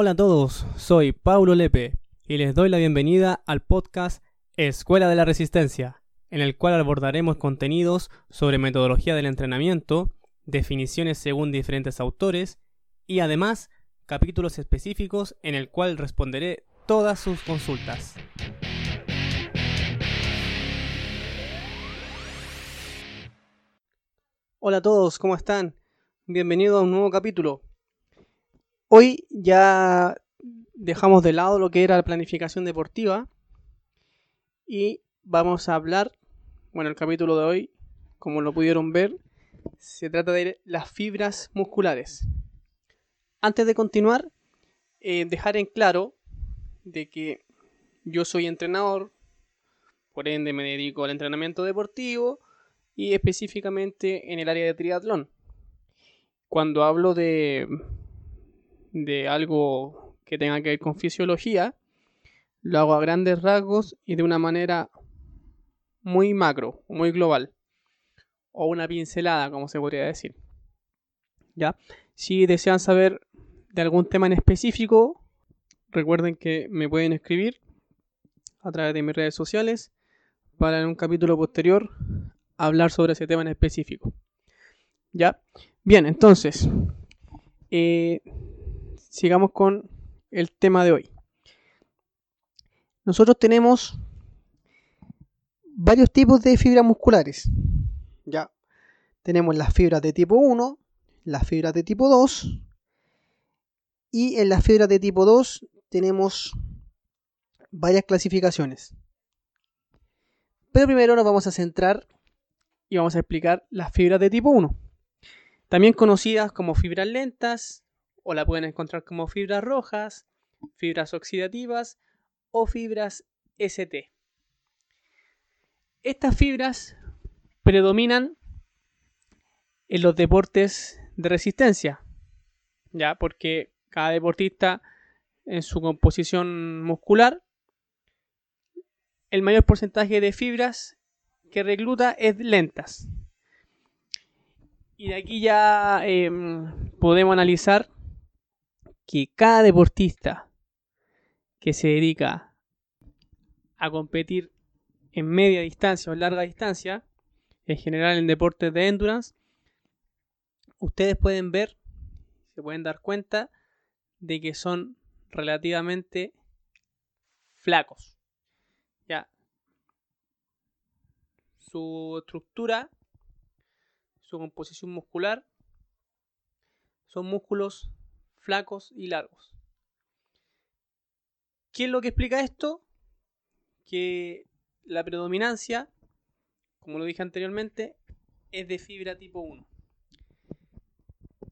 Hola a todos, soy Paulo Lepe y les doy la bienvenida al podcast Escuela de la Resistencia, en el cual abordaremos contenidos sobre metodología del entrenamiento, definiciones según diferentes autores y además capítulos específicos en el cual responderé todas sus consultas. Hola a todos, ¿cómo están? Bienvenido a un nuevo capítulo. Hoy ya dejamos de lado lo que era la planificación deportiva y vamos a hablar, bueno, el capítulo de hoy, como lo pudieron ver, se trata de las fibras musculares. Antes de continuar, eh, dejar en claro de que yo soy entrenador, por ende me dedico al entrenamiento deportivo y específicamente en el área de triatlón. Cuando hablo de, de algo que tenga que ver con fisiología, lo hago a grandes rasgos y de una manera muy macro, muy global, o una pincelada, como se podría decir. ¿Ya? Si desean saber de algún tema en específico, recuerden que me pueden escribir a través de mis redes sociales para en un capítulo posterior hablar sobre ese tema en específico. ¿Ya? Bien, entonces, eh, sigamos con el tema de hoy. Nosotros tenemos varios tipos de fibras musculares. Ya tenemos las fibras de tipo 1, las fibras de tipo 2 y en las fibras de tipo 2 tenemos varias clasificaciones. Pero primero nos vamos a centrar y vamos a explicar las fibras de tipo 1. También conocidas como fibras lentas, o la pueden encontrar como fibras rojas, fibras oxidativas o fibras ST. Estas fibras predominan en los deportes de resistencia, ya porque cada deportista en su composición muscular el mayor porcentaje de fibras que recluta es lentas. Y de aquí ya em, podemos analizar que cada deportista que se dedica a competir en media distancia o larga distancia, en general en deportes de endurance, ustedes pueden ver, se pueden dar cuenta de que son relativamente flacos. Ya. Su estructura, su composición muscular, son músculos flacos y largos. ¿Qué es lo que explica esto? Que la predominancia, como lo dije anteriormente, es de fibra tipo 1.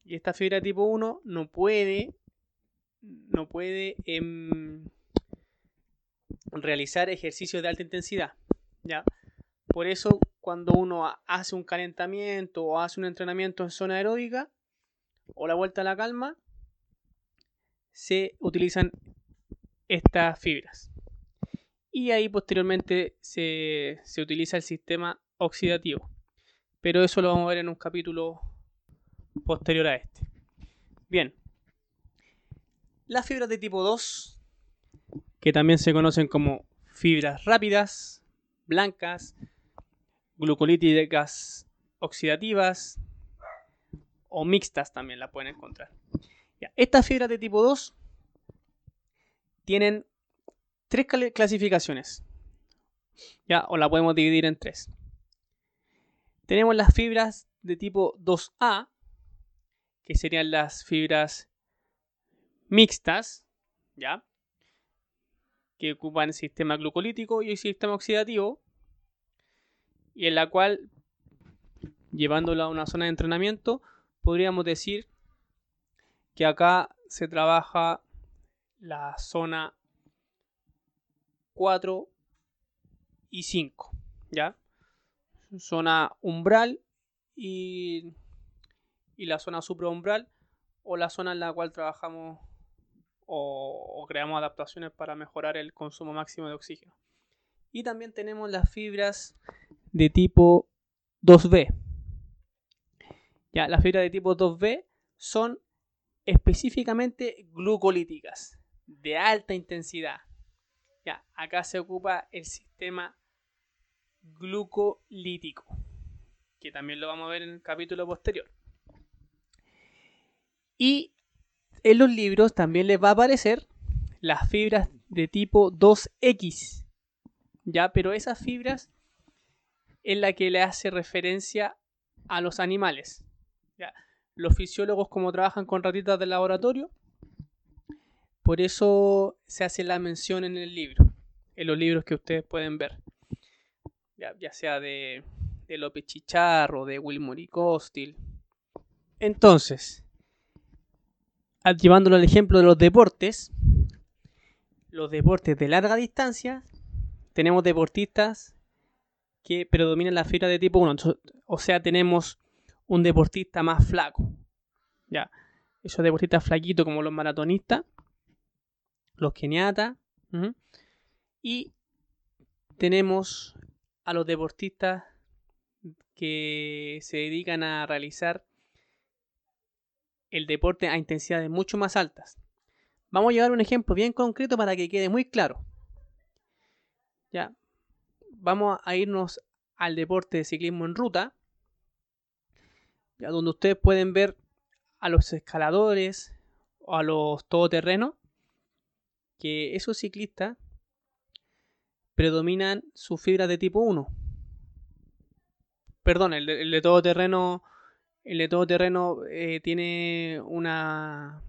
Y esta fibra tipo 1 no puede, no puede em, realizar ejercicios de alta intensidad. ¿ya? Por eso, cuando uno hace un calentamiento o hace un entrenamiento en zona aeróbica o la vuelta a la calma, se utilizan estas fibras. Y ahí posteriormente se, se utiliza el sistema oxidativo. Pero eso lo vamos a ver en un capítulo posterior a este. Bien. Las fibras de tipo 2, que también se conocen como fibras rápidas, blancas, glucolíticas oxidativas o mixtas también la pueden encontrar. Estas fibras de tipo 2 tienen tres clasificaciones. Ya, o la podemos dividir en tres. Tenemos las fibras de tipo 2A, que serían las fibras mixtas, ¿ya? Que ocupan el sistema glucolítico y el sistema oxidativo, y en la cual, llevándola a una zona de entrenamiento, podríamos decir que acá se trabaja la zona 4 y 5, ¿ya? Zona umbral y, y la zona supraumbral o la zona en la cual trabajamos o, o, creamos adaptaciones para mejorar el consumo máximo de oxígeno. Y también tenemos las fibras de tipo 2B. Ya, las fibras de tipo 2B son específicamente glucolíticas, de alta intensidad. Ya, acá se ocupa el sistema glucolítico, que también lo vamos a ver en el capítulo posterior. Y en los libros también les va a aparecer las fibras de tipo 2X. Ya, pero esas fibras es la que le hace referencia a los animales. Los fisiólogos como trabajan con ratitas del laboratorio, por eso se hace la mención en el libro, en los libros que ustedes pueden ver. Ya, sea de, de López Chicharro, de Wilmore y Costil. Entonces, llevándolo al ejemplo de los deportes, los deportes de larga distancia, tenemos deportistas que predomina la fibra de tipo 1. o sea, tenemos un deportista más flaco. Ya, esos deportistas flaquitos como los maratonistas, los keniatas. Y tenemos a los deportistas que se dedican a realizar el deporte a intensidades mucho más altas. Vamos a llevar un ejemplo bien concreto para que quede muy claro. Ya, vamos a irnos al deporte de ciclismo en ruta, ya donde ustedes pueden ver a los escaladores o a los todoterrenos, que esos ciclistas predominan sus fibras de tipo 1. Perdón, el de, el todoterreno, el de todoterreno eh, tiene una,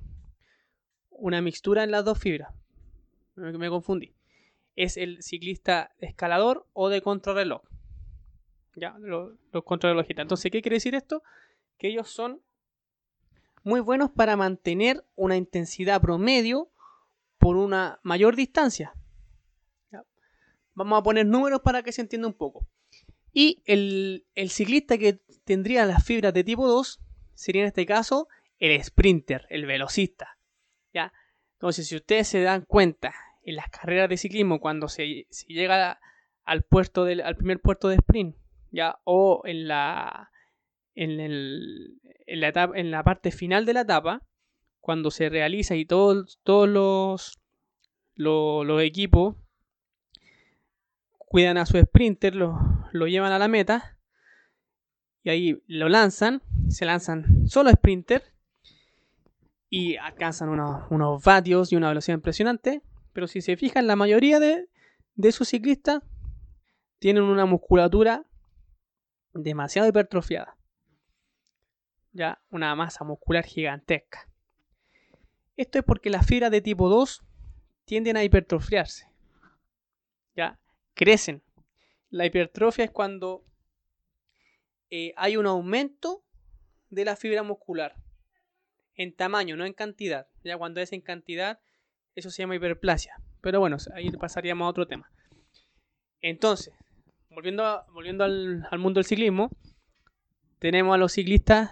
una mixtura en las dos fibras. me confundí es el ciclista escalador o de contrarreloj. Ya, los, contrarrelojistas. Entonces, ¿qué quiere decir esto? Que ellos son muy buenos para mantener una intensidad promedio por una mayor distancia. Vamos a poner números para que se entienda un poco. Y el, ciclista que tendría las fibras de tipo 2 sería en este caso el sprinter, el velocista. ¿ya? Entonces, si ustedes se dan cuenta en las carreras de ciclismo, cuando se, llega al, al primer puerto de sprint, ya, o en la, en, la parte final de la etapa, cuando se realiza y todos, los, equipos cuidan a su sprinter, lo, llevan a la meta y ahí lo lanzan, se lanzan solo sprinter y alcanzan unos, unos vatios y una velocidad impresionante pero si se fijan, la mayoría de, esos ciclistas tienen una musculatura demasiado hipertrofiada. Ya, una masa muscular gigantesca. Esto es porque las fibras de tipo 2 tienden a hipertrofiarse. Ya, crecen. La hipertrofia es cuando eh, hay un aumento de la fibra muscular en tamaño, no en cantidad. Ya cuando es en cantidad eso se llama hiperplasia. Pero bueno, ahí pasaríamos a otro tema. Entonces, volviendo, volviendo al, mundo del ciclismo, tenemos a los ciclistas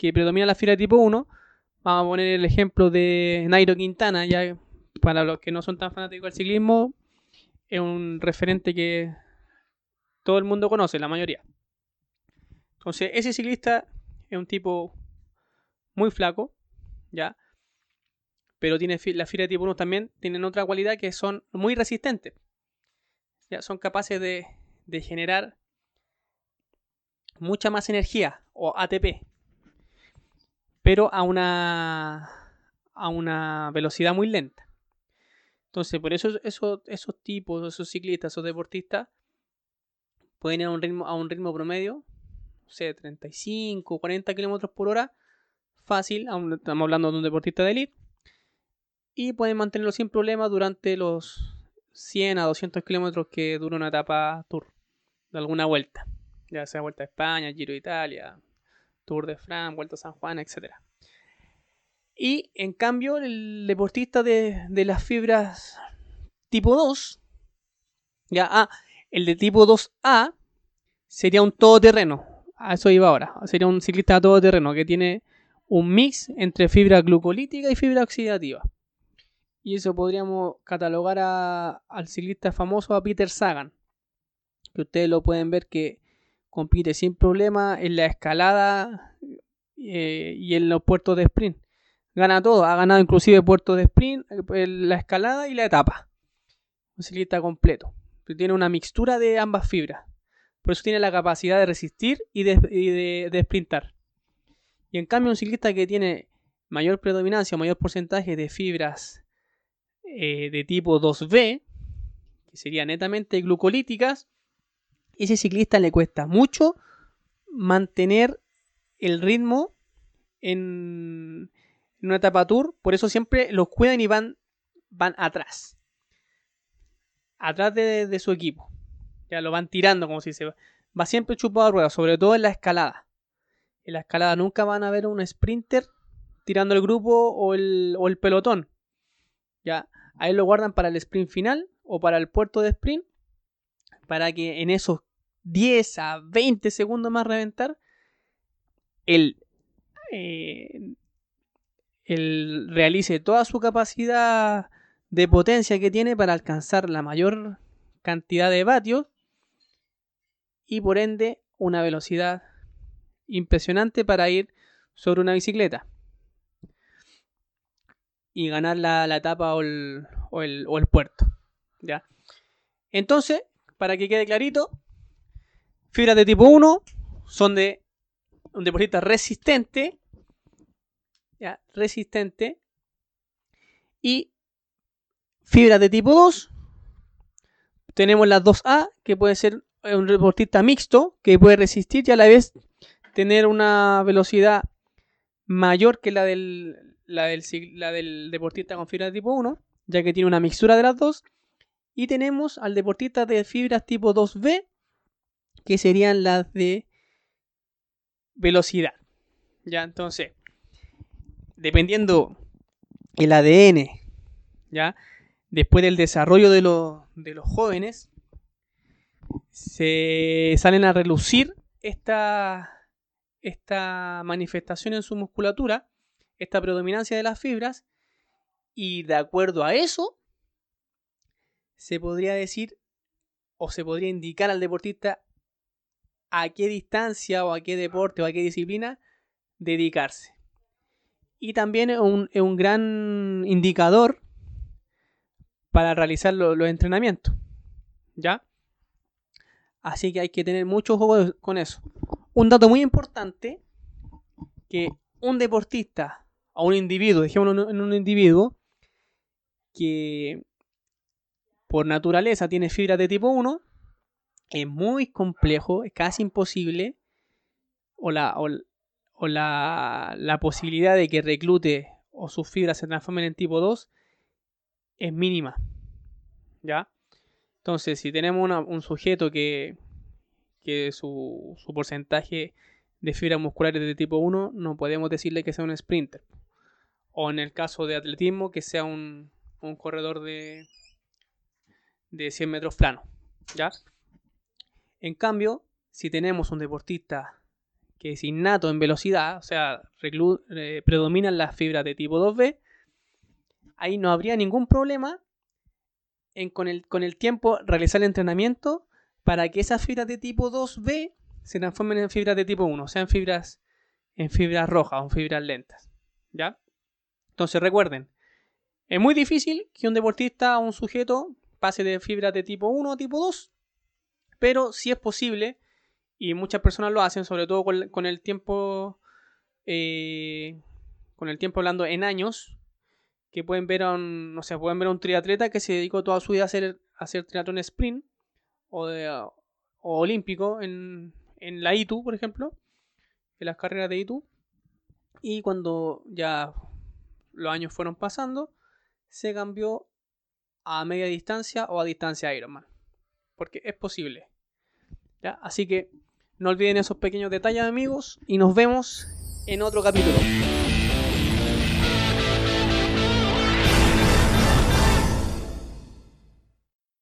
que predominan la fibra tipo 1. Vamos a poner el ejemplo de Nairo Quintana, ya para los que no son tan fanáticos del ciclismo, es un referente que todo el mundo conoce, la mayoría. Entonces, ese ciclista es un tipo muy flaco, ya, pero tiene la fibra tipo 1 también tienen otra cualidad que son muy resistentes. Ya, son capaces de, generar mucha más energía o ATP, pero a una, a una velocidad muy lenta. Entonces, por eso esos, esos tipos, esos ciclistas, esos deportistas, pueden ir a un ritmo, a un ritmo promedio, no sé, 35, 40 kilómetros por hora, fácil, estamos hablando de un deportista de élite, y pueden mantenerlo sin problema durante los 100 a 200 kilómetros que dura una etapa tour de alguna vuelta, ya sea vuelta a España, Giro de Italia, Tour de France, vuelta a San Juan, etc. Y en cambio, el deportista de, las fibras tipo 2, ya, ah, el de tipo 2A sería un todoterreno. A eso iba ahora. Sería un ciclista todoterreno que tiene un mix entre fibra glucolítica y fibra oxidativa. Y eso podríamos catalogar al ciclista famoso, a Peter Sagan. Que ustedes lo pueden ver que compite sin problema en la escalada eh, y en los puertos de sprint. gana todo. Ha ganado inclusive puertos de sprint, la escalada y la etapa. Un ciclista completo. Tiene una mixtura de ambas fibras. Por eso tiene la capacidad de resistir y de, sprintar. Y en cambio un ciclista que tiene mayor predominancia mayor porcentaje de fibras eh, de tipo 2B, que serían netamente glucolíticas, ese ciclista le cuesta mucho mantener el ritmo en, una etapa tour. Por eso siempre los cuidan y van, van atrás. Atrás de, su equipo. Ya lo van tirando como si se va. Va siempre chupado a rueda, sobre todo en la escalada. En la escalada nunca van a ver un sprinter tirando el grupo o el, o el pelotón. Ya, ahí lo guardan para el sprint final o para el puerto de sprint. Para que en esos 10 a 20 segundos más reventar, el, eh, el realice toda su capacidad de potencia que tiene para alcanzar la mayor cantidad de vatios y por ende una velocidad impresionante para ir sobre una bicicleta y ganar la, etapa o el, o el, puerto. ¿ya? Entonces, para que quede clarito, fibras de tipo 1 son de un deportista resistente, ¿ya? resistente, y fibras de tipo 2, tenemos las 2A, que puede ser un deportista mixto, que puede resistir y a la vez tener una velocidad mayor que la del, la del, deportista con fibras de tipo 1, ya que tiene una mixtura de las dos. Y tenemos al deportista de fibras tipo 2B, que serían las de velocidad. Ya, entonces, dependiendo el ADN, ya, después del desarrollo de, de los jóvenes, se salen a relucir esta, esta manifestación en su musculatura, esta predominancia de las fibras, y de acuerdo a eso, se podría decir o se podría indicar al deportista a qué distancia o a qué deporte o a qué disciplina dedicarse. Y también es un, gran indicador para realizar los entrenamientos. ¿Ya? Así que hay que tener mucho ojo con eso. Un dato muy importante, que un deportista o un individuo, dejémoslo en un individuo, que por naturaleza tiene fibras de tipo 1, es muy complejo, es casi imposible, o la, o, la, la posibilidad de que reclute o sus fibras se transformen en tipo 2 es mínima. ¿Ya? Entonces, si tenemos un sujeto que, que su, su, porcentaje de fibras musculares de tipo 1, no podemos decirle que sea un sprinter. O en el caso de atletismo, que sea un, un corredor de, de 100 metros plano. ¿Ya? En cambio, si tenemos un deportista que es innato en velocidad, o sea, eh, predominan las fibras de tipo 2B, ahí no habría ningún problema en con el, con el tiempo realizar el entrenamiento para que esas fibras de tipo 2B se transformen en fibras de tipo 1, sean fibras en fibras rojas o en fibras lentas. ¿Ya? Entonces recuerden, es muy difícil que un deportista o un sujeto pase de fibras de tipo 1 a tipo 2 pero si es posible, y muchas personas lo hacen, sobre todo con, el tiempo, eh, con el tiempo hablando en años, que pueden ver a un, no sé, pueden ver un triatleta que se dedicó toda su vida a hacer, a hacer triatlón sprint o, o olímpico en, en la ITU, por ejemplo, en las carreras de ITU. Y cuando ya los años fueron pasando, se cambió a media distancia o a distancia Ironman. Porque es posible. Así que no olviden esos pequeños detalles amigos y nos vemos en otro capítulo.